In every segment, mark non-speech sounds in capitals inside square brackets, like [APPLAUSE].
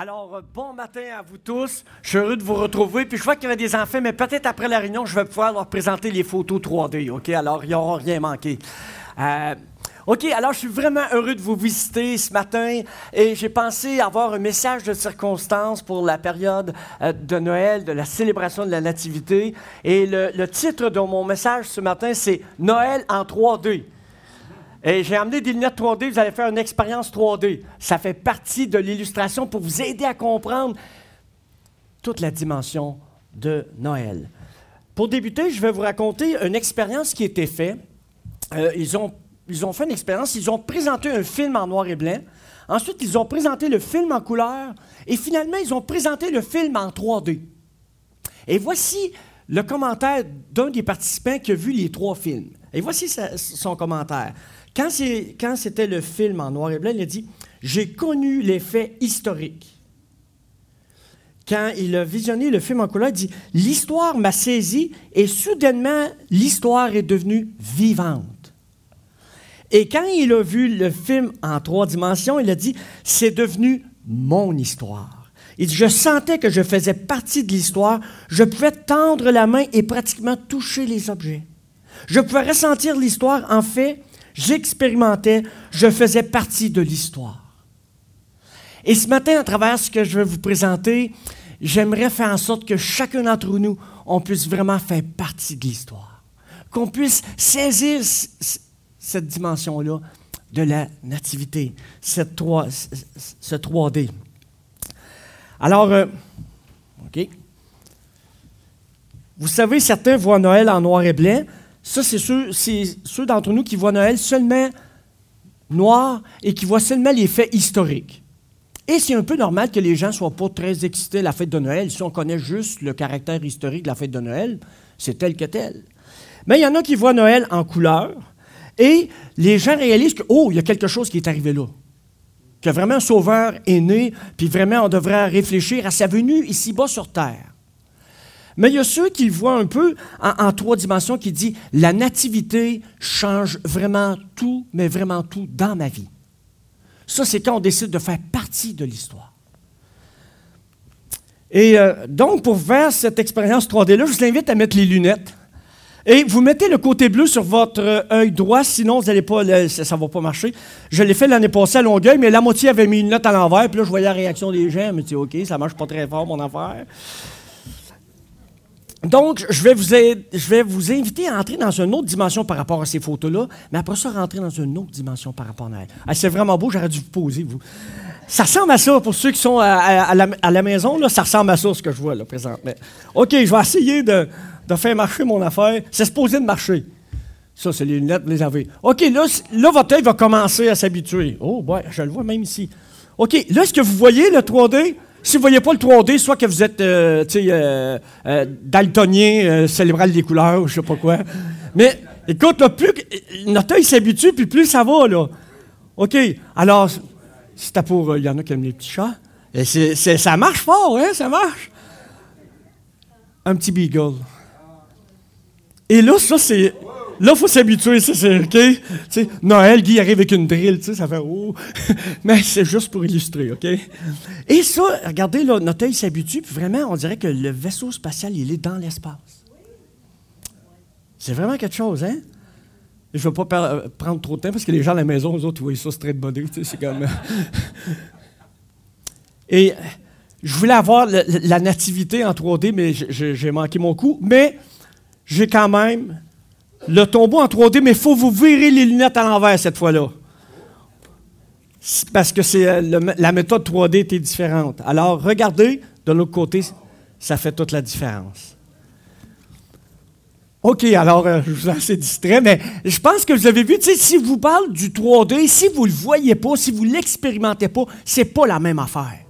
Alors, euh, bon matin à vous tous. Je suis heureux de vous retrouver. Puis je vois qu'il y avait des enfants, mais peut-être après la réunion, je vais pouvoir leur présenter les photos 3D, OK? Alors, ils n'auront rien manqué. Euh, OK, alors je suis vraiment heureux de vous visiter ce matin et j'ai pensé avoir un message de circonstance pour la période euh, de Noël, de la célébration de la Nativité. Et le, le titre de mon message ce matin, c'est Noël en 3D. Et j'ai amené des lunettes 3D, vous allez faire une expérience 3D. Ça fait partie de l'illustration pour vous aider à comprendre toute la dimension de Noël. Pour débuter, je vais vous raconter une expérience qui a été faite. Euh, ils, ont, ils ont fait une expérience, ils ont présenté un film en noir et blanc. Ensuite, ils ont présenté le film en couleur. Et finalement, ils ont présenté le film en 3D. Et voici le commentaire d'un des participants qui a vu les trois films. Et voici son commentaire. Quand, c'était le film en noir et blanc, il a dit J'ai connu les faits historiques. Quand il a visionné le film en couleur, il dit L'histoire m'a saisi et soudainement, l'histoire est devenue vivante. Et quand il a vu le film en trois dimensions, il a dit C'est devenu mon histoire. Il dit Je sentais que je faisais partie de l'histoire. Je pouvais tendre la main et pratiquement toucher les objets. Je pouvais ressentir l'histoire. En fait, j'expérimentais, je faisais partie de l'histoire. Et ce matin, à travers ce que je vais vous présenter, j'aimerais faire en sorte que chacun d'entre nous, on puisse vraiment faire partie de l'histoire. Qu'on puisse saisir cette dimension-là de la nativité, cette 3, ce 3D. Alors, euh, OK. Vous savez, certains voient Noël en noir et blanc, ça, c'est ceux, ceux d'entre nous qui voient Noël seulement noir et qui voient seulement les faits historiques. Et c'est un peu normal que les gens ne soient pas très excités à la fête de Noël. Si on connaît juste le caractère historique de la fête de Noël, c'est tel que tel. Mais il y en a qui voient Noël en couleur et les gens réalisent que, oh, il y a quelque chose qui est arrivé là. Que vraiment un sauveur est né, puis vraiment on devrait réfléchir à sa venue ici-bas sur terre. Mais il y a ceux qui voient un peu en, trois dimensions, qui disent la nativité change vraiment tout, mais vraiment tout dans ma vie. Ça, c'est quand on décide de faire partie de l'histoire. Et euh, donc, pour faire cette expérience 3D-là, je vous invite à mettre les lunettes. Et vous mettez le côté bleu sur votre œil droit, sinon vous n'allez pas, ça ne va pas marcher. Je l'ai fait l'année passée à Longueuil, mais la moitié avait mis une note à l'envers, puis là, je voyais la réaction des gens, mais tu OK, ça marche pas très fort, mon affaire. Donc, je vais, vous je vais vous inviter à entrer dans une autre dimension par rapport à ces photos-là, mais après ça, rentrer dans une autre dimension par rapport à elle. Ah, c'est vraiment beau, j'aurais dû vous poser, vous. Ça ressemble à ça, pour ceux qui sont à, la, maison, là, ça ressemble à ça, ce que je vois là, présentement. OK, je vais essayer de, faire marcher mon affaire. C'est supposé de marcher. Ça, c'est les lunettes, les avez. OK, là, là votre œil va commencer à s'habituer. Oh, ouais, je le vois même ici. OK, là, est-ce que vous voyez le 3D? Si vous ne voyez pas le 3D, soit que vous êtes euh, euh, euh, daltonien, célébral des couleurs, je ne sais pas quoi. Mais écoute, plus notre œil s'habitue, puis plus ça va. Là. OK. Alors, c'était pour. Il y en a qui aiment les petits chats. Et ça marche fort, hein? Ça marche. Un petit beagle. Et là, ça, c'est. Là, faut s'habituer, c'est OK? Noël, Guy arrive avec une drill, ça fait oh. [LAUGHS] Mais c'est juste pour illustrer, OK? Et ça, regardez, là, notre œil s'habitue, puis vraiment, on dirait que le vaisseau spatial, il est dans l'espace. C'est vraiment quelque chose, hein? Je ne vais pas prendre trop de temps parce que les gens à la maison, eux autres, ils voient ça straight body, c'est comme. [LAUGHS] Et je voulais avoir la nativité en 3D, mais j'ai manqué mon coup. Mais j'ai quand même le tombeau en 3D, mais il faut vous virer les lunettes à l'envers cette fois-là. Parce que c'est euh, la méthode 3D était différente. Alors, regardez, de l'autre côté, ça fait toute la différence. OK, alors, euh, je vous assez distrait, mais je pense que vous avez vu, si vous parle du 3D, si vous ne le voyez pas, si vous ne l'expérimentez pas, c'est pas la même affaire.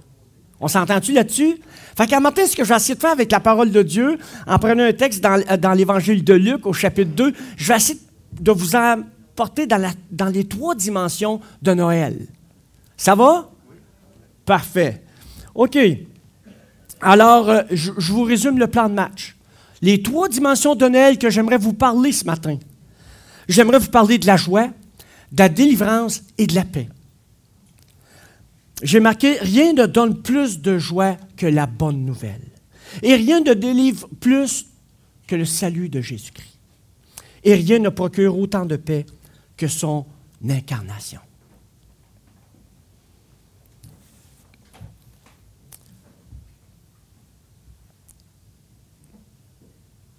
On s'entend-tu là-dessus? Fait qu'à matin, ce que je vais essayer de faire avec la parole de Dieu, en prenant un texte dans, dans l'Évangile de Luc, au chapitre 2, je vais essayer de vous emporter dans, les trois dimensions de Noël. Ça va? Parfait. OK. Alors, euh, je vous résume le plan de match. Les trois dimensions de Noël que j'aimerais vous parler ce matin. J'aimerais vous parler de la joie, de la délivrance et de la paix. J'ai marqué Rien ne donne plus de joie que la bonne nouvelle. Et rien ne délivre plus que le salut de Jésus-Christ. Et rien ne procure autant de paix que son incarnation.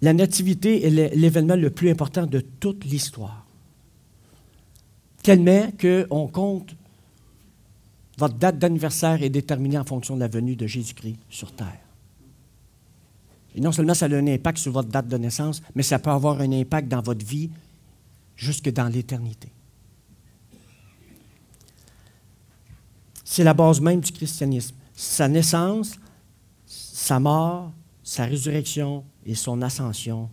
La nativité est l'événement le plus important de toute l'histoire. Tellement qu'on compte, votre date d'anniversaire est déterminée en fonction de la venue de Jésus-Christ sur terre. Et non seulement ça a un impact sur votre date de naissance, mais ça peut avoir un impact dans votre vie jusque dans l'éternité. C'est la base même du christianisme. Sa naissance, sa mort, sa résurrection et son ascension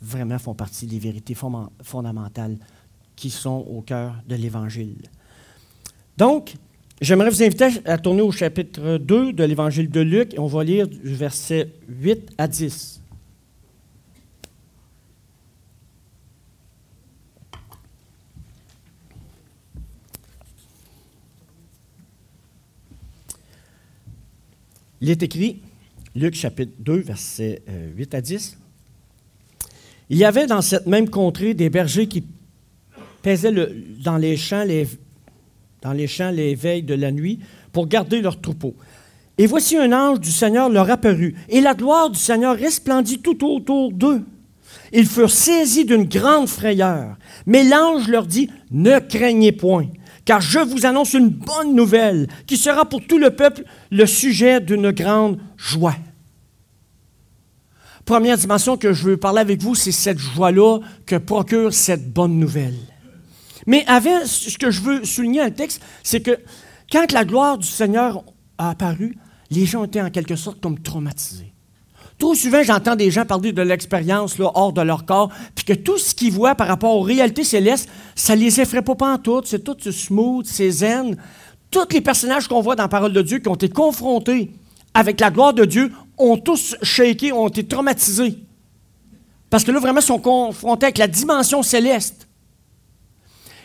vraiment font partie des vérités fondamentales qui sont au cœur de l'Évangile. Donc, j'aimerais vous inviter à tourner au chapitre 2 de l'Évangile de Luc et on va lire du verset 8 à 10. Il est écrit, Luc chapitre 2, versets 8 euh, à 10. Il y avait dans cette même contrée des bergers qui paisaient dans, les champs les, dans les champs les veilles de la nuit pour garder leurs troupeaux. Et voici un ange du Seigneur leur apparut, et la gloire du Seigneur resplendit tout autour d'eux. Ils furent saisis d'une grande frayeur. Mais l'ange leur dit, Ne craignez point, car je vous annonce une bonne nouvelle qui sera pour tout le peuple le sujet d'une grande joie. Première dimension que je veux parler avec vous, c'est cette joie-là que procure cette bonne nouvelle. Mais avant, ce que je veux souligner dans le texte, c'est que quand la gloire du Seigneur a apparu, les gens étaient en quelque sorte comme traumatisés. Trop souvent, j'entends des gens parler de l'expérience hors de leur corps, puis que tout ce qu'ils voient par rapport aux réalités célestes, ça les effraie pas en tout, c'est tout smooth, c'est zen. Tous les personnages qu'on voit dans la parole de Dieu qui ont été confrontés avec la gloire de Dieu ont tous shaké, ont été traumatisés. Parce que là, vraiment, ils sont confrontés avec la dimension céleste.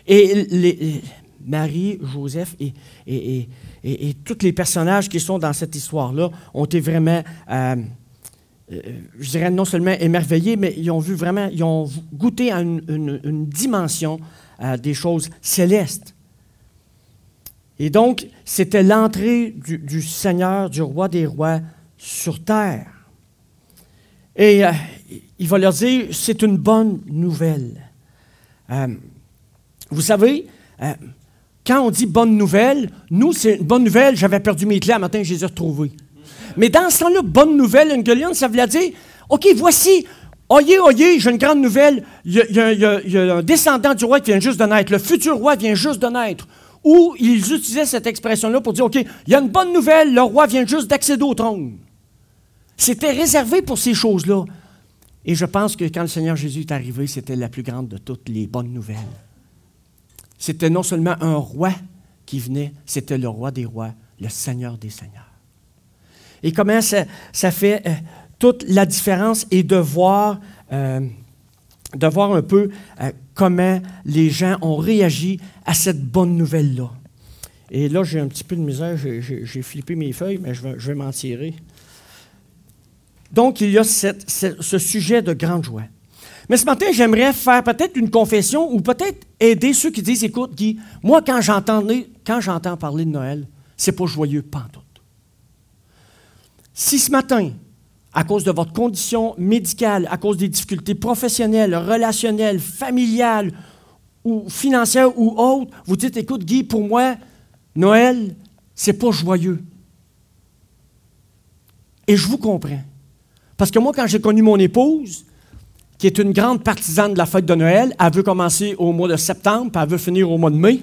Et Marie, Joseph et, et, tous les personnages qui sont dans cette histoire-là ont été vraiment, euh, euh, je dirais non seulement émerveillés, mais ils ont vu vraiment, ils ont goûté à une, dimension euh, des choses célestes. Et donc, c'était l'entrée du, Seigneur, du roi des rois sur terre. Et il va leur dire, c'est une bonne nouvelle. Vous savez, euh, quand on dit bonne nouvelle, nous, c'est une bonne nouvelle, j'avais perdu mes clés un matin, je les ai retrouvées. Mais dans ce temps-là, bonne nouvelle, une gueulienne, ça veut dire, OK, voici, Oyez, oyez, j'ai une grande nouvelle. Il y, a, un descendant du roi qui vient juste de naître. Le futur roi vient juste de naître où ils utilisaient cette expression-là pour dire, OK, il y a une bonne nouvelle, le roi vient juste d'accéder au trône. C'était réservé pour ces choses-là. Et je pense que quand le Seigneur Jésus est arrivé, c'était la plus grande de toutes les bonnes nouvelles. C'était non seulement un roi qui venait, c'était le roi des rois, le Seigneur des seigneurs. Et comment ça, fait euh, toute la différence et de voir, euh, de voir un peu euh, comment les gens ont réagi à cette bonne nouvelle-là. Et là, j'ai un petit peu de misère, j'ai flippé mes feuilles, mais je vais, m'en tirer. Donc, il y a ce sujet de grande joie. Mais ce matin, j'aimerais faire peut-être une confession ou peut-être aider ceux qui disent, écoute, Guy, moi, quand j'entends parler de Noël, c'est pas joyeux, pas tout. Si ce matin, à cause de votre condition médicale, à cause des difficultés professionnelles, relationnelles, familiales ou financières ou autres, vous dites, écoute Guy, pour moi, Noël, c'est pas joyeux. Et je vous comprends. Parce que moi, quand j'ai connu mon épouse, qui est une grande partisane de la fête de Noël, elle veut commencer au mois de septembre, puis elle veut finir au mois de mai.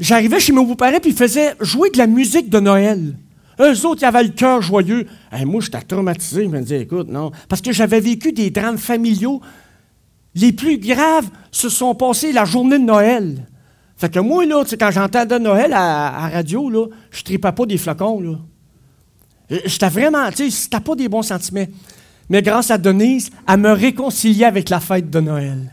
J'arrivais chez mes beaux-parents, puis ils faisaient jouer de la musique de Noël. Eux autres, ils avaient le cœur joyeux. Moi, j'étais traumatisé. Je me disais, écoute, non. Parce que j'avais vécu des drames familiaux. Les plus graves se sont passés la journée de Noël. Fait que moi, là, quand j'entendais Noël à, la radio, là, je tripais pas des flocons. Là. J'étais vraiment, tu sais, pas des bons sentiments. Mais grâce à Denise, elle me réconciliait avec la fête de Noël.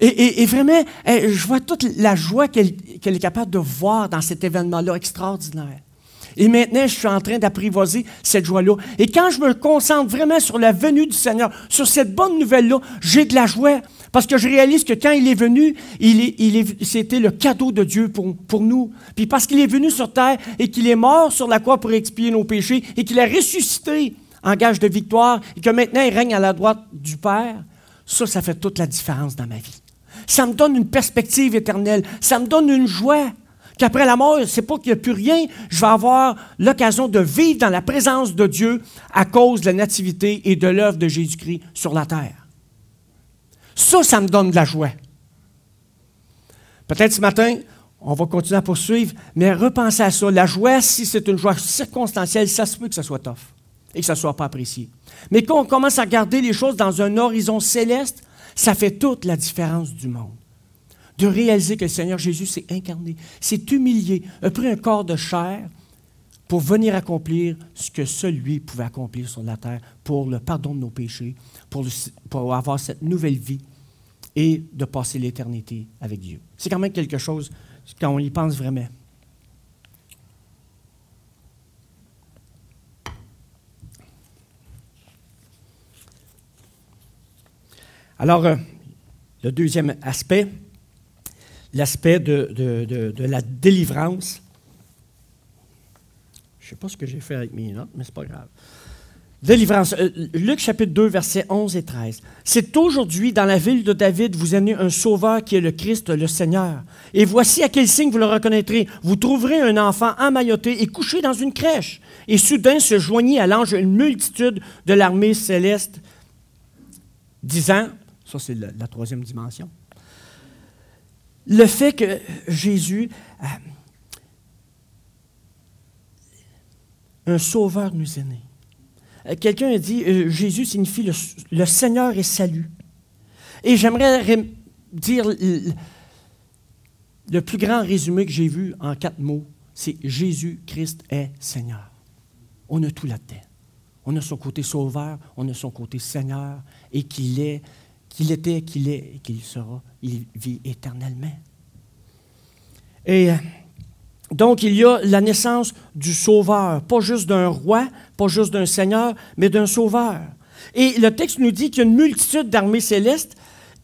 Et, vraiment, eh, je vois toute la joie qu'elle est capable de voir dans cet événement-là extraordinaire. Et maintenant, je suis en train d'apprivoiser cette joie-là. Et quand je me concentre vraiment sur la venue du Seigneur, sur cette bonne nouvelle-là, j'ai de la joie. Parce que je réalise que quand il est venu, il c'était le cadeau de Dieu pour, pour nous. Puis parce qu'il est venu sur terre et qu'il est mort sur la croix pour expier nos péchés et qu'il a ressuscité en gage de victoire et que maintenant il règne à la droite du Père, ça, ça fait toute la différence dans ma vie. Ça me donne une perspective éternelle. Ça me donne une joie qu'après la mort, c'est pas qu'il n'y a plus rien, je vais avoir l'occasion de vivre dans la présence de Dieu à cause de la nativité et de l'œuvre de Jésus-Christ sur la terre. Ça, ça me donne de la joie. Peut-être ce matin, on va continuer à poursuivre, mais repensez à ça. La joie, si c'est une joie circonstancielle, ça se peut que ça soit tough et que ça ne soit pas apprécié. Mais quand on commence à regarder les choses dans un horizon céleste, ça fait toute la différence du monde de réaliser que le Seigneur Jésus s'est incarné, s'est humilié, a pris un corps de chair pour venir accomplir ce que seul lui pouvait accomplir sur la terre pour le pardon de nos péchés, pour, pour avoir cette nouvelle vie et de passer l'éternité avec Dieu. C'est quand même quelque chose quand on y pense vraiment. Alors, euh, le deuxième aspect, l'aspect de, la délivrance. Je ne sais pas ce que j'ai fait avec mes notes, mais ce n'est pas grave. Délivrance. Euh, Luc chapitre 2, versets 11 et 13. C'est aujourd'hui dans la ville de David, vous avez un sauveur qui est le Christ, le Seigneur. Et voici à quel signe vous le reconnaîtrez. Vous trouverez un enfant emmailloté et couché dans une crèche. Et soudain se joignit à l'ange une multitude de l'armée céleste, disant, ça c'est la troisième dimension, le fait que Jésus, euh, un sauveur nous est né. Euh, quelqu'un a dit, euh, Jésus signifie le, Seigneur est salut. Et j'aimerais dire le plus grand résumé que j'ai vu en quatre mots, c'est Jésus-Christ est Seigneur. On a tout là-dedans. On a son côté sauveur, on a son côté Seigneur, et qu'il est qu'il était, qu'il est et qu'il sera. Il vit éternellement. Et euh, donc, il y a la naissance du Sauveur, pas juste d'un roi, pas juste d'un Seigneur, mais d'un Sauveur. Et le texte nous dit qu'il y a une multitude d'armées célestes.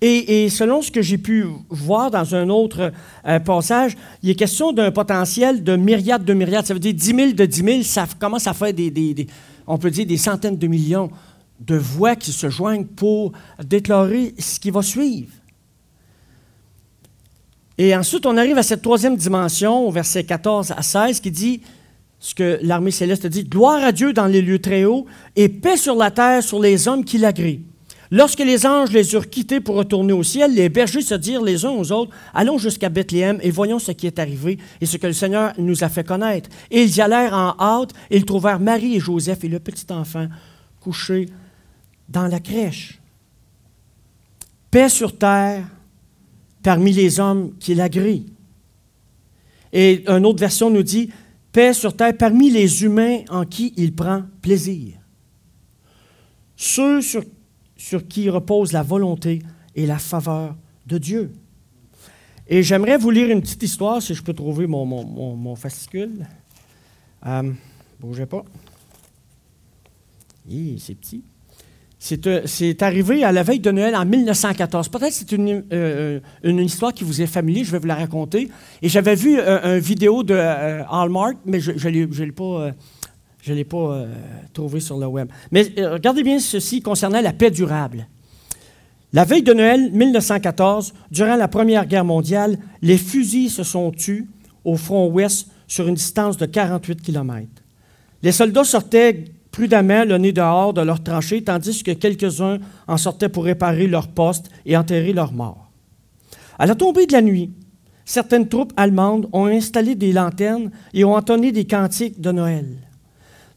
Et, selon ce que j'ai pu voir dans un autre euh, passage, il est question d'un potentiel de myriades de myriades. Ça veut dire 10 000 de 10 000, ça commence à faire des on peut dire des centaines de millions de voix qui se joignent pour déclarer ce qui va suivre. Et ensuite, on arrive à cette troisième dimension, au verset 14 à 16, qui dit ce que l'armée céleste dit Gloire à Dieu dans les lieux très hauts et paix sur la terre sur les hommes qui l'agréent. Lorsque les anges les eurent quittés pour retourner au ciel, les bergers se dirent les uns aux autres Allons jusqu'à Bethléem et voyons ce qui est arrivé et ce que le Seigneur nous a fait connaître. Et ils y allèrent en hâte et ils trouvèrent Marie et Joseph et le petit enfant couchés dans la crèche. Paix sur terre parmi les hommes qui l'agréent. Et une autre version nous dit paix sur terre parmi les humains en qui il prend plaisir. Ceux sur, sur qui repose la volonté et la faveur de Dieu. Et j'aimerais vous lire une petite histoire, si je peux trouver mon, mon, fascicule. Euh, bougez pas. c'est petit. Euh, c'est arrivé à la veille de Noël en 1914. Peut-être c'est une, euh, une, histoire qui vous est familière, je vais vous la raconter. Et j'avais vu euh, une vidéo de Hallmark, mais je ne l'ai pas, je l'ai pas sur le web. Mais regardez bien ceci concernant la paix durable. La veille de Noël 1914, durant la Première Guerre mondiale, les fusils se sont tus au front ouest sur une distance de 48 km. Les soldats sortaient le nez dehors de leurs tranchées, tandis que quelques-uns en sortaient pour réparer leurs postes et enterrer leurs morts. À la tombée de la nuit, certaines troupes allemandes ont installé des lanternes et ont entonné des cantiques de Noël.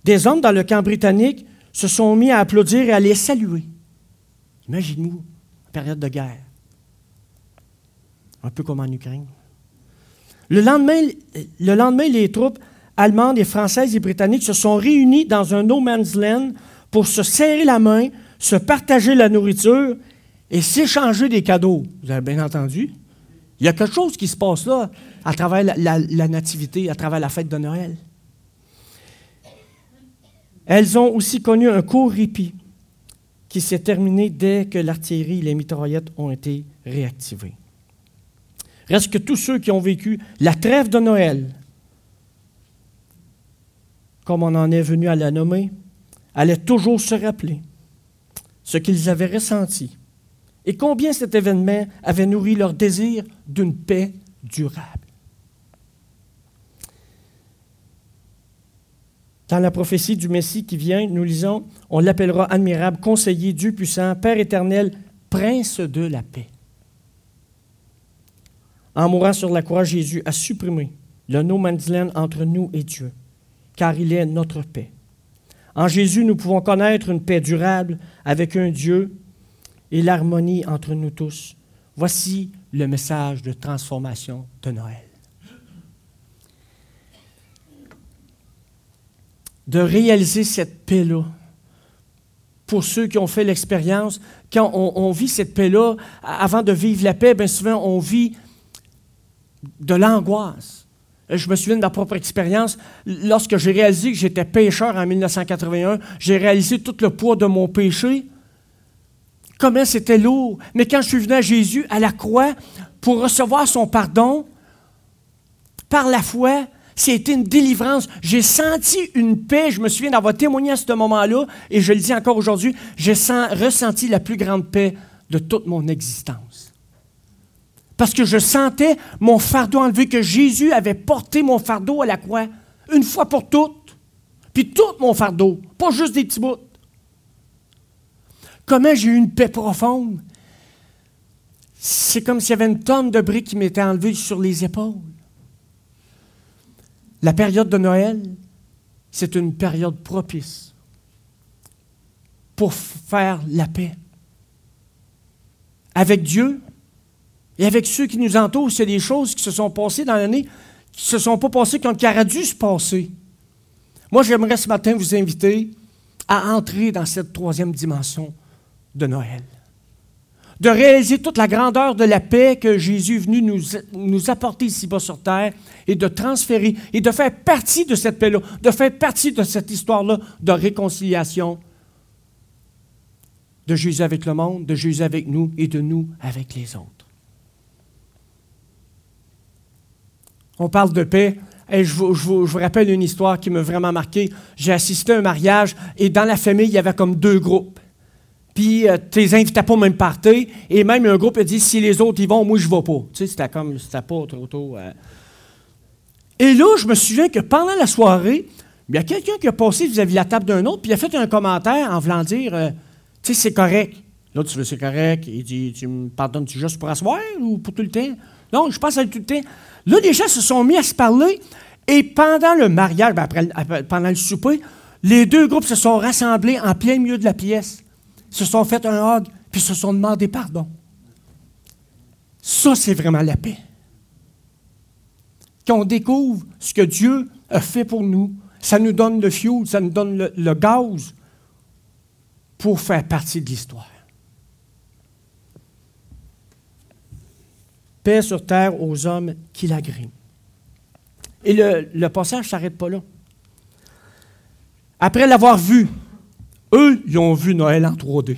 Des hommes dans le camp britannique se sont mis à applaudir et à les saluer. Imaginez-vous, période de guerre. Un peu comme en Ukraine. Le lendemain les troupes allemandes et françaises et britanniques se sont réunis dans un no man's land pour se serrer la main, se partager la nourriture et s'échanger des cadeaux. Vous avez bien entendu? Il y a quelque chose qui se passe là à travers la, nativité, à travers la fête de Noël. Elles ont aussi connu un court répit qui s'est terminé dès que l'artillerie et les mitraillettes ont été réactivées. Reste que tous ceux qui ont vécu la trêve de Noël, comme on en est venu à la nommer, allaient toujours se rappeler ce qu'ils avaient ressenti et combien cet événement avait nourri leur désir d'une paix durable. Dans la prophétie du Messie qui vient, nous lisons, on l'appellera admirable, conseiller, Dieu puissant, Père éternel, prince de la paix. En mourant sur la croix, Jésus a supprimé le no man's entre nous et Dieu, car il est notre paix. En Jésus, nous pouvons connaître une paix durable avec un Dieu et l'harmonie entre nous tous. Voici le message de transformation de Noël. De réaliser cette paix-là, pour ceux qui ont fait l'expérience, quand on, vit cette paix-là, avant de vivre la paix, bien souvent on vit de l'angoisse. Je me souviens de ma propre expérience. Lorsque j'ai réalisé que j'étais pécheur en 1981, j'ai réalisé tout le poids de mon péché. Comment c'était lourd. Mais quand je suis venu à Jésus à la croix pour recevoir son pardon, par la foi, c'était une délivrance. J'ai senti une paix. Je me souviens d'avoir témoigné à ce moment-là, et je le dis encore aujourd'hui, j'ai ressenti la plus grande paix de toute mon existence. Parce que je sentais mon fardeau enlevé, que Jésus avait porté mon fardeau à la croix, une fois pour toutes. Puis tout mon fardeau, pas juste des petits bouts. Comment j'ai eu une paix profonde? C'est comme s'il y avait une tonne de briques qui m'étaient enlevées sur les épaules. La période de Noël, c'est une période propice pour faire la paix. Avec Dieu, et avec ceux qui nous entourent, c'est des choses qui se sont passées dans l'année, qui ne se sont pas passées comme qui auraient dû se passer. Moi, j'aimerais ce matin vous inviter à entrer dans cette troisième dimension de Noël. De réaliser toute la grandeur de la paix que Jésus est venu nous, nous apporter ici-bas sur terre et de transférer et de faire partie de cette paix-là, de faire partie de cette histoire-là de réconciliation de Jésus avec le monde, de Jésus avec nous et de nous avec les autres. On parle de paix. Et je, vous, rappelle une histoire qui m'a vraiment marqué. J'ai assisté à un mariage et dans la famille, il y avait comme deux groupes. Puis, euh, tu les invitais pas même partir. Et même un groupe a dit si les autres y vont, moi, je vais pas. Tu sais, c'était comme, c'était pas trop tôt. Euh. Et là, je me souviens que pendant la soirée, il y a quelqu'un qui a passé vis-à-vis de la table d'un autre, puis a fait un commentaire en voulant dire euh, Tu sais, c'est correct. L'autre, tu veux, c'est correct. Il dit Tu me pardonnes-tu juste pour asseoir ou pour tout le temps? Non, je pense à tout le temps. Là, les gens se sont mis à se parler et pendant le mariage, ben, pendant le souper, les deux groupes se sont rassemblés en plein milieu de la pièce, se sont fait un hug, puis se sont demandé pardon. Ça, c'est vraiment la paix. Quand on découvre ce que Dieu a fait pour nous, ça nous donne le fioul, ça nous donne le gaz pour faire partie de l'histoire. Paix sur terre aux hommes qui l'agréent. Et le, passage ne s'arrête pas là. Après l'avoir vu, eux, ils ont vu Noël en 3D.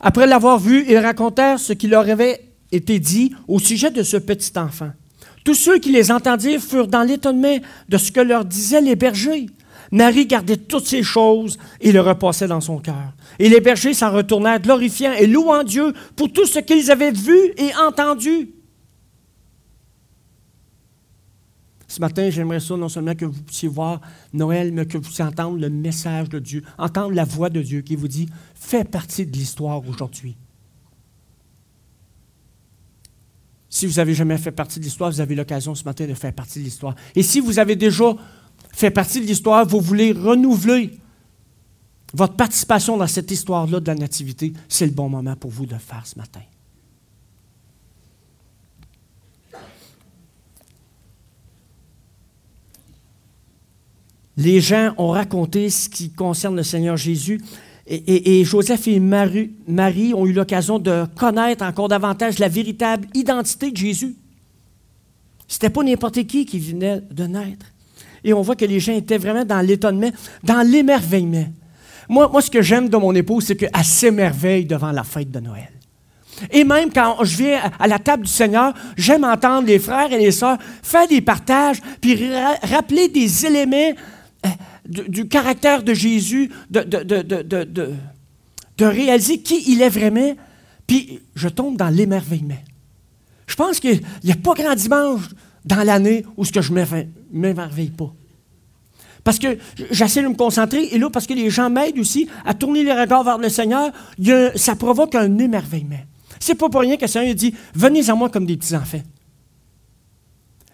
Après l'avoir vu, ils racontèrent ce qui leur avait été dit au sujet de ce petit enfant. Tous ceux qui les entendirent furent dans l'étonnement de ce que leur disaient les bergers. Marie gardait toutes ces choses et le repassait dans son cœur. Et les bergers s'en retournèrent, glorifiant et louant Dieu pour tout ce qu'ils avaient vu et entendu. Ce matin, j'aimerais ça non seulement que vous puissiez voir Noël, mais que vous puissiez entendre le message de Dieu, entendre la voix de Dieu qui vous dit Fais partie de l'histoire aujourd'hui. Si vous n'avez jamais fait partie de l'histoire, vous avez l'occasion ce matin de faire partie de l'histoire. Et si vous avez déjà fait partie de l'histoire, vous voulez renouveler votre participation dans cette histoire-là de la Nativité, c'est le bon moment pour vous de le faire ce matin. Les gens ont raconté ce qui concerne le Seigneur Jésus et, Joseph et Marie, ont eu l'occasion de connaître encore davantage la véritable identité de Jésus. C'était pas n'importe qui qui venait de naître. Et on voit que les gens étaient vraiment dans l'étonnement, dans l'émerveillement. Moi, ce que j'aime de mon épouse, c'est qu'elle s'émerveille devant la fête de Noël. Et même quand je viens à la table du Seigneur, j'aime entendre les frères et les sœurs faire des partages, puis rappeler des éléments euh, du, caractère de Jésus, de, de, réaliser qui il est vraiment, puis je tombe dans l'émerveillement. Je pense qu'il n'y a pas grand dimanche dans l'année où ce que je ne m'émerveille pas. Parce que j'essaie de me concentrer, et là, parce que les gens m'aident aussi à tourner les regards vers le Seigneur, ça provoque un émerveillement. C'est pas pour rien que le Seigneur dit Venez à moi comme des petits-enfants.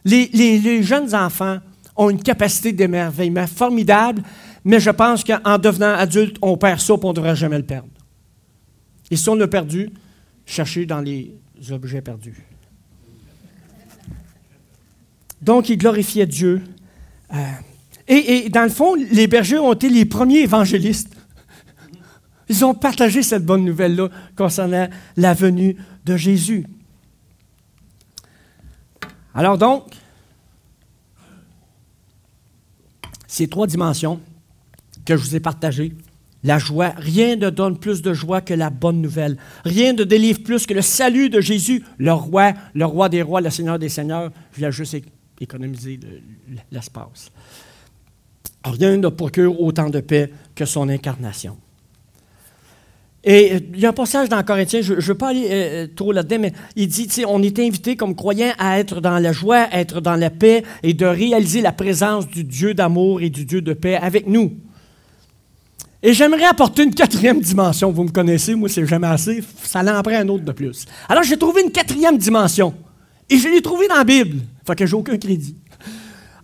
les, jeunes enfants ont une capacité d'émerveillement formidable, mais je pense qu'en devenant adulte, on perd ça et on ne devrait jamais le perdre. Et si on l'a perdu, cherchez dans les objets perdus. Donc, il glorifiait Dieu. Euh, et, dans le fond, les bergers ont été les premiers évangélistes. Ils ont partagé cette bonne nouvelle-là concernant la venue de Jésus. Alors donc, ces trois dimensions que je vous ai partagées. La joie, rien ne donne plus de joie que la bonne nouvelle. Rien ne délivre plus que le salut de Jésus, le roi, le roi des rois, le seigneur des seigneurs. Je viens juste économiser l'espace. Rien ne procure autant de paix que son incarnation. Et euh, il y a un passage dans Corinthiens, je ne veux pas aller euh, trop là-dedans, mais il dit, on est invité comme croyants à être dans la joie, à être dans la paix et de réaliser la présence du Dieu d'amour et du Dieu de paix avec nous. Et j'aimerais apporter une quatrième dimension. Vous me connaissez, moi, c'est jamais assez. Ça en prend un autre de plus. Alors, j'ai trouvé une quatrième dimension. Et je l'ai trouvée dans la Bible. Fait que j'ai aucun crédit.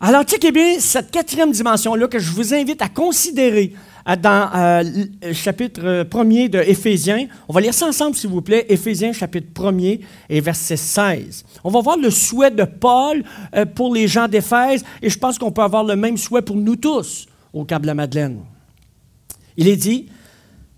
Alors, checkez bien cette quatrième dimension-là que je vous invite à considérer dans euh, le chapitre 1er de Éphésiens. On va lire ça ensemble, s'il vous plaît. Éphésiens, chapitre 1er et verset 16. On va voir le souhait de Paul euh, pour les gens d'Éphèse et je pense qu'on peut avoir le même souhait pour nous tous au Cap de la Madeleine. Il est dit,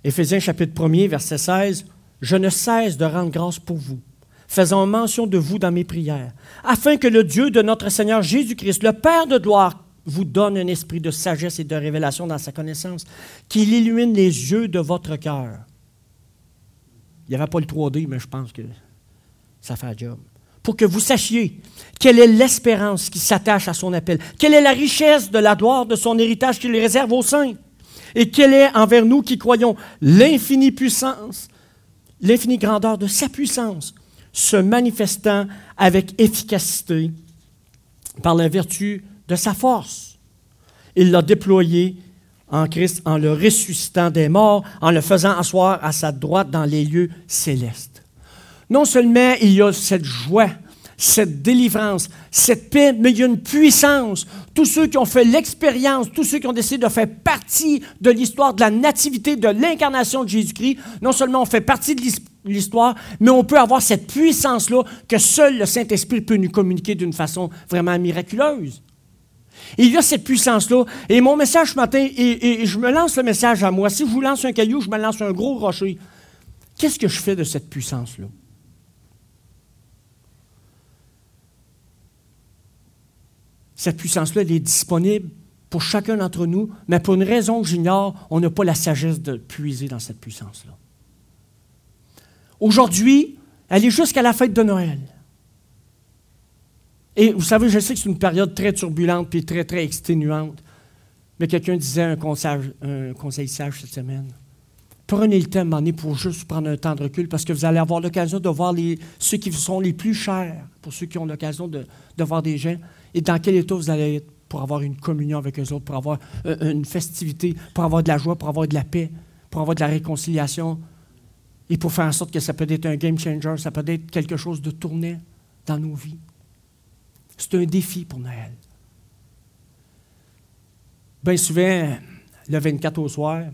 Éphésiens, chapitre 1er, verset 16, Je ne cesse de rendre grâce pour vous faisant mention de vous dans mes prières, afin que le Dieu de notre Seigneur Jésus-Christ, le Père de gloire, vous donne un esprit de sagesse et de révélation dans sa connaissance, qu'il illumine les yeux de votre cœur. Il n'y avait pas le 3D, mais je pense que ça fait un job. Pour que vous sachiez quelle est l'espérance qui s'attache à son appel, quelle est la richesse de la gloire de son héritage qu'il réserve aux saints, et quelle est envers nous qui croyons l'infinie puissance, l'infinie grandeur de sa puissance, se manifestant avec efficacité par la vertu de sa force. Il l'a déployé en Christ en le ressuscitant des morts, en le faisant asseoir à sa droite dans les lieux célestes. Non seulement il y a cette joie, cette délivrance, cette paix, mais il y a une puissance. Tous ceux qui ont fait l'expérience, tous ceux qui ont décidé de faire partie de l'histoire de la nativité, de l'incarnation de Jésus-Christ, non seulement on fait partie de l'histoire, mais on peut avoir cette puissance-là que seul le Saint-Esprit peut nous communiquer d'une façon vraiment miraculeuse. Il y a cette puissance-là. Et mon message ce matin, et, je me lance le message à moi. Si je vous lance un caillou, je me lance un gros rocher. Qu'est-ce que je fais de cette puissance-là? Cette puissance-là, elle est disponible pour chacun d'entre nous, mais pour une raison que j'ignore, on n'a pas la sagesse de puiser dans cette puissance-là. Aujourd'hui, elle est jusqu'à la fête de Noël. Et vous savez, je sais que c'est une période très turbulente et très, très exténuante. Mais quelqu'un disait un conseil, un conseil sage cette semaine. Prenez le temps à pour juste prendre un temps de recul parce que vous allez avoir l'occasion de voir les, ceux qui sont les plus chers, pour ceux qui ont l'occasion de, de, voir des gens, et dans quel état vous allez être pour avoir une communion avec eux autres, pour avoir euh, une festivité, pour avoir de la joie, pour avoir de la paix, pour avoir de la réconciliation, et pour faire en sorte que ça peut être un game changer, ça peut être quelque chose de tourné dans nos vies. C'est un défi pour Noël. Bien souvent, le 24 au soir,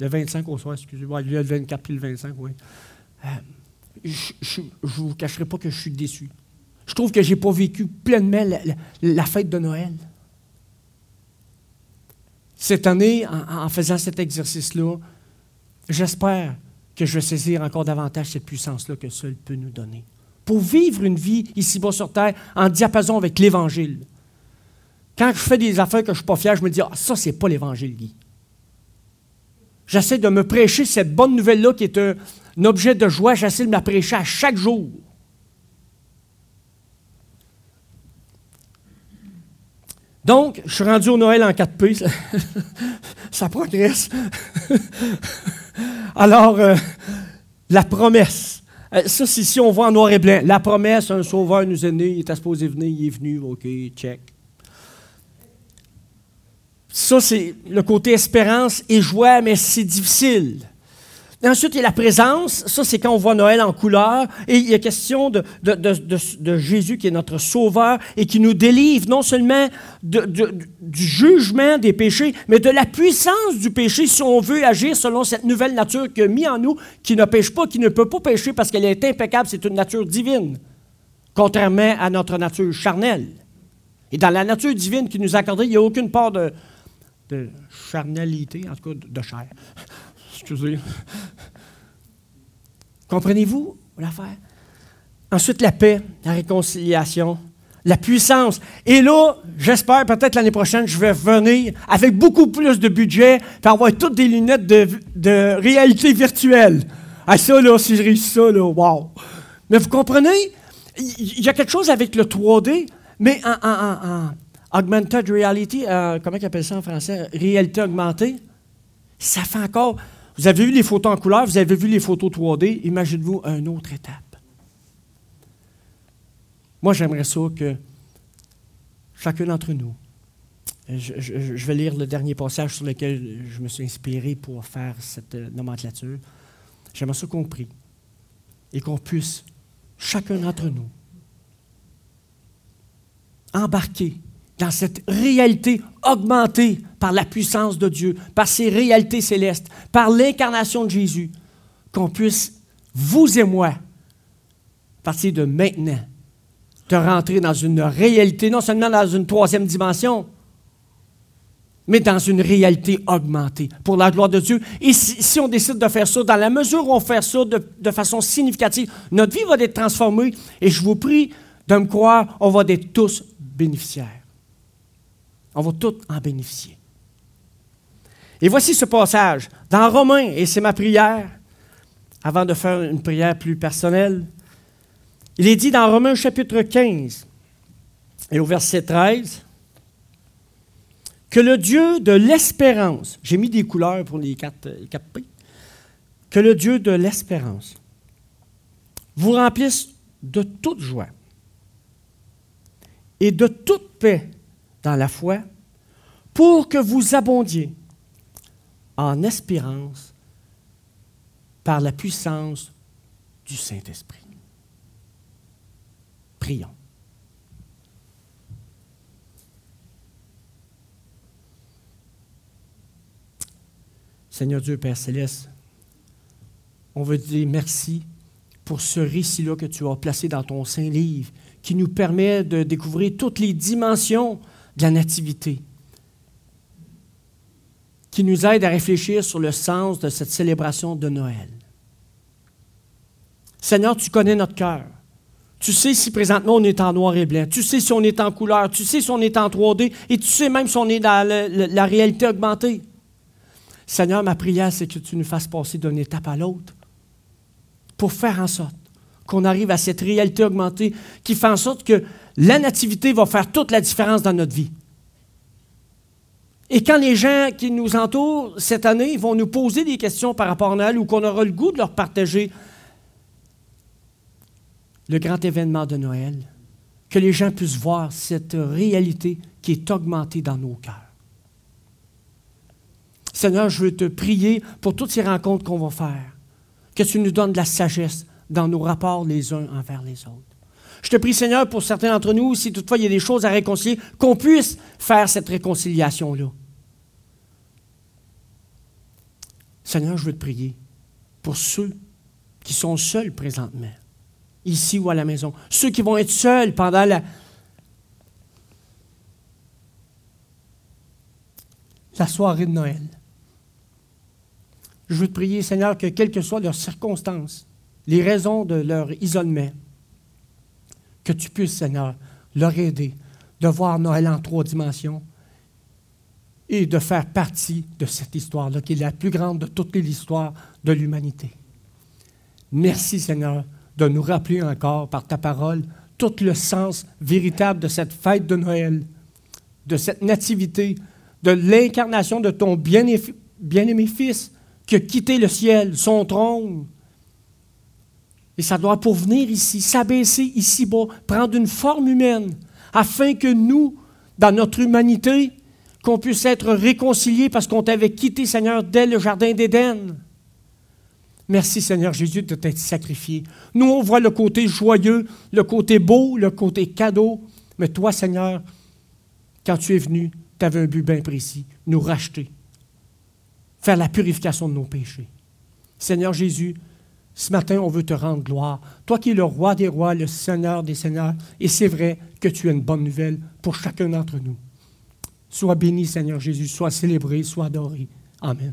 le 25 au soir, excusez-moi, le 24 puis le 25, oui. Euh, je ne vous cacherai pas que je suis déçu. Je trouve que je n'ai pas vécu pleinement la, fête de Noël. Cette année, en, faisant cet exercice-là, j'espère que je vais saisir encore davantage cette puissance-là que seul peut nous donner. Pour vivre une vie ici-bas sur terre en diapason avec l'Évangile. Quand je fais des affaires que je ne suis pas fier, je me dis, ah, ça, c'est pas l'Évangile, Guy. J'essaie de me prêcher cette bonne nouvelle-là qui est un, objet de joie. J'essaie de me la prêcher à chaque jour. Donc, je suis rendu au Noël en 4P. [LAUGHS] Ça, progresse. [LAUGHS] Alors, euh, la promesse. Euh, ça, c'est si on voit en noir et blanc. La promesse, un sauveur nous est né, il était supposé venir, il est venu, OK, check. Ça, c'est le côté espérance et joie, mais c'est difficile. Ensuite, il y a la présence. Ça, c'est quand on voit Noël en couleur. Et il y a question de, Jésus qui est notre sauveur et qui nous délivre non seulement du jugement des péchés, mais de la puissance du péché si on veut agir selon cette nouvelle nature qu'il a mis en nous, qui ne pêche pas, qui ne peut pas pécher parce qu'elle est impeccable. C'est une nature divine, contrairement à notre nature charnelle. Et dans la nature divine qui nous a accordée, il n'y a aucune part de charnalité, en tout cas de chair. Comprenez-vous l'affaire? Ensuite, la paix, la réconciliation, la puissance. Et là, j'espère peut-être l'année prochaine, je vais venir avec beaucoup plus de budget pour avoir toutes des lunettes de, réalité virtuelle. Ah, ça, là, si je réussis ça, là, wow! Mais vous comprenez? Il y a quelque chose avec le 3D, mais en Augmented reality, euh, comment ils appellent ça en français? Réalité augmentée. Ça fait encore. Vous avez vu les photos en couleur, vous avez vu les photos 3D. Imaginez-vous une autre étape. Moi, j'aimerais ça que chacun d'entre nous, je, vais lire le dernier passage sur lequel je me suis inspiré pour faire cette euh, nomenclature. J'aimerais ça qu'on prie et qu'on puisse, chacun d'entre nous, embarquer dans cette réalité augmentée par la puissance de Dieu, par ces réalités célestes, par l'incarnation de Jésus, qu'on puisse, vous et moi, à partir de maintenant, de rentrer dans une réalité, non seulement dans une troisième dimension, mais dans une réalité augmentée pour la gloire de Dieu. Et si, on décide de faire ça, dans la mesure où on fait ça de, de, façon significative, notre vie va être transformée et je vous prie de me croire, on va être tous bénéficiaires. On va tous en bénéficier. Et voici ce passage dans Romains, et c'est ma prière, avant de faire une prière plus personnelle. Il est dit dans Romains chapitre 15 et au verset 13 que le Dieu de l'espérance, j'ai mis des couleurs pour les quatre, les quatre P, que le Dieu de l'espérance vous remplisse de toute joie et de toute paix dans la foi pour que vous abondiez en espérance par la puissance du Saint-Esprit. Prions. Seigneur Dieu, Père céleste, on veut te dire merci pour ce récit-là que tu as placé dans ton saint livre, qui nous permet de découvrir toutes les dimensions de la nativité, qui nous aide à réfléchir sur le sens de cette célébration de Noël. Seigneur, tu connais notre cœur. Tu sais si présentement on est en noir et blanc. Tu sais si on est en couleur. Tu sais si on est en 3D. Et tu sais même si on est dans la réalité augmentée. Seigneur, ma prière, c'est que tu nous fasses passer d'une étape à l'autre pour faire en sorte qu'on arrive à cette réalité augmentée qui fait en sorte que la nativité va faire toute la différence dans notre vie. Et quand les gens qui nous entourent cette année vont nous poser des questions par rapport à Noël ou qu'on aura le goût de leur partager le grand événement de Noël, que les gens puissent voir cette réalité qui est augmentée dans nos cœurs. Seigneur, je veux te prier pour toutes ces rencontres qu'on va faire, que tu nous donnes de la sagesse dans nos rapports les uns envers les autres. Je te prie, Seigneur, pour certains d'entre nous, si toutefois il y a des choses à réconcilier, qu'on puisse faire cette réconciliation-là. Seigneur, je veux te prier pour ceux qui sont seuls présentement, ici ou à la maison, ceux qui vont être seuls pendant la, soirée de Noël. Je veux te prier, Seigneur, que quelles que soient leurs circonstances, les raisons de leur isolement, que tu puisses, Seigneur, leur aider de voir Noël en trois dimensions et de faire partie de cette histoire-là, qui est la plus grande de toute l'histoire de l'humanité. Merci, Seigneur, de nous rappeler encore par ta parole tout le sens véritable de cette fête de Noël, de cette nativité, de l'incarnation de ton bien-aimé Fils qui a quitté le ciel, son trône. Et ça doit pour venir ici, s'abaisser ici-bas, prendre une forme humaine, afin que nous, dans notre humanité, qu'on puisse être réconciliés parce qu'on t'avait quitté, Seigneur, dès le Jardin d'Éden. Merci Seigneur Jésus de t'être sacrifié. Nous, on voit le côté joyeux, le côté beau, le côté cadeau. Mais toi, Seigneur, quand tu es venu, tu avais un but bien précis, nous racheter, faire la purification de nos péchés. Seigneur Jésus, ce matin, on veut te rendre gloire. Toi qui es le roi des rois, le Seigneur des seigneurs, et c'est vrai que tu as une bonne nouvelle pour chacun d'entre nous. Sois béni, Seigneur Jésus, sois célébré, sois adoré. Amen.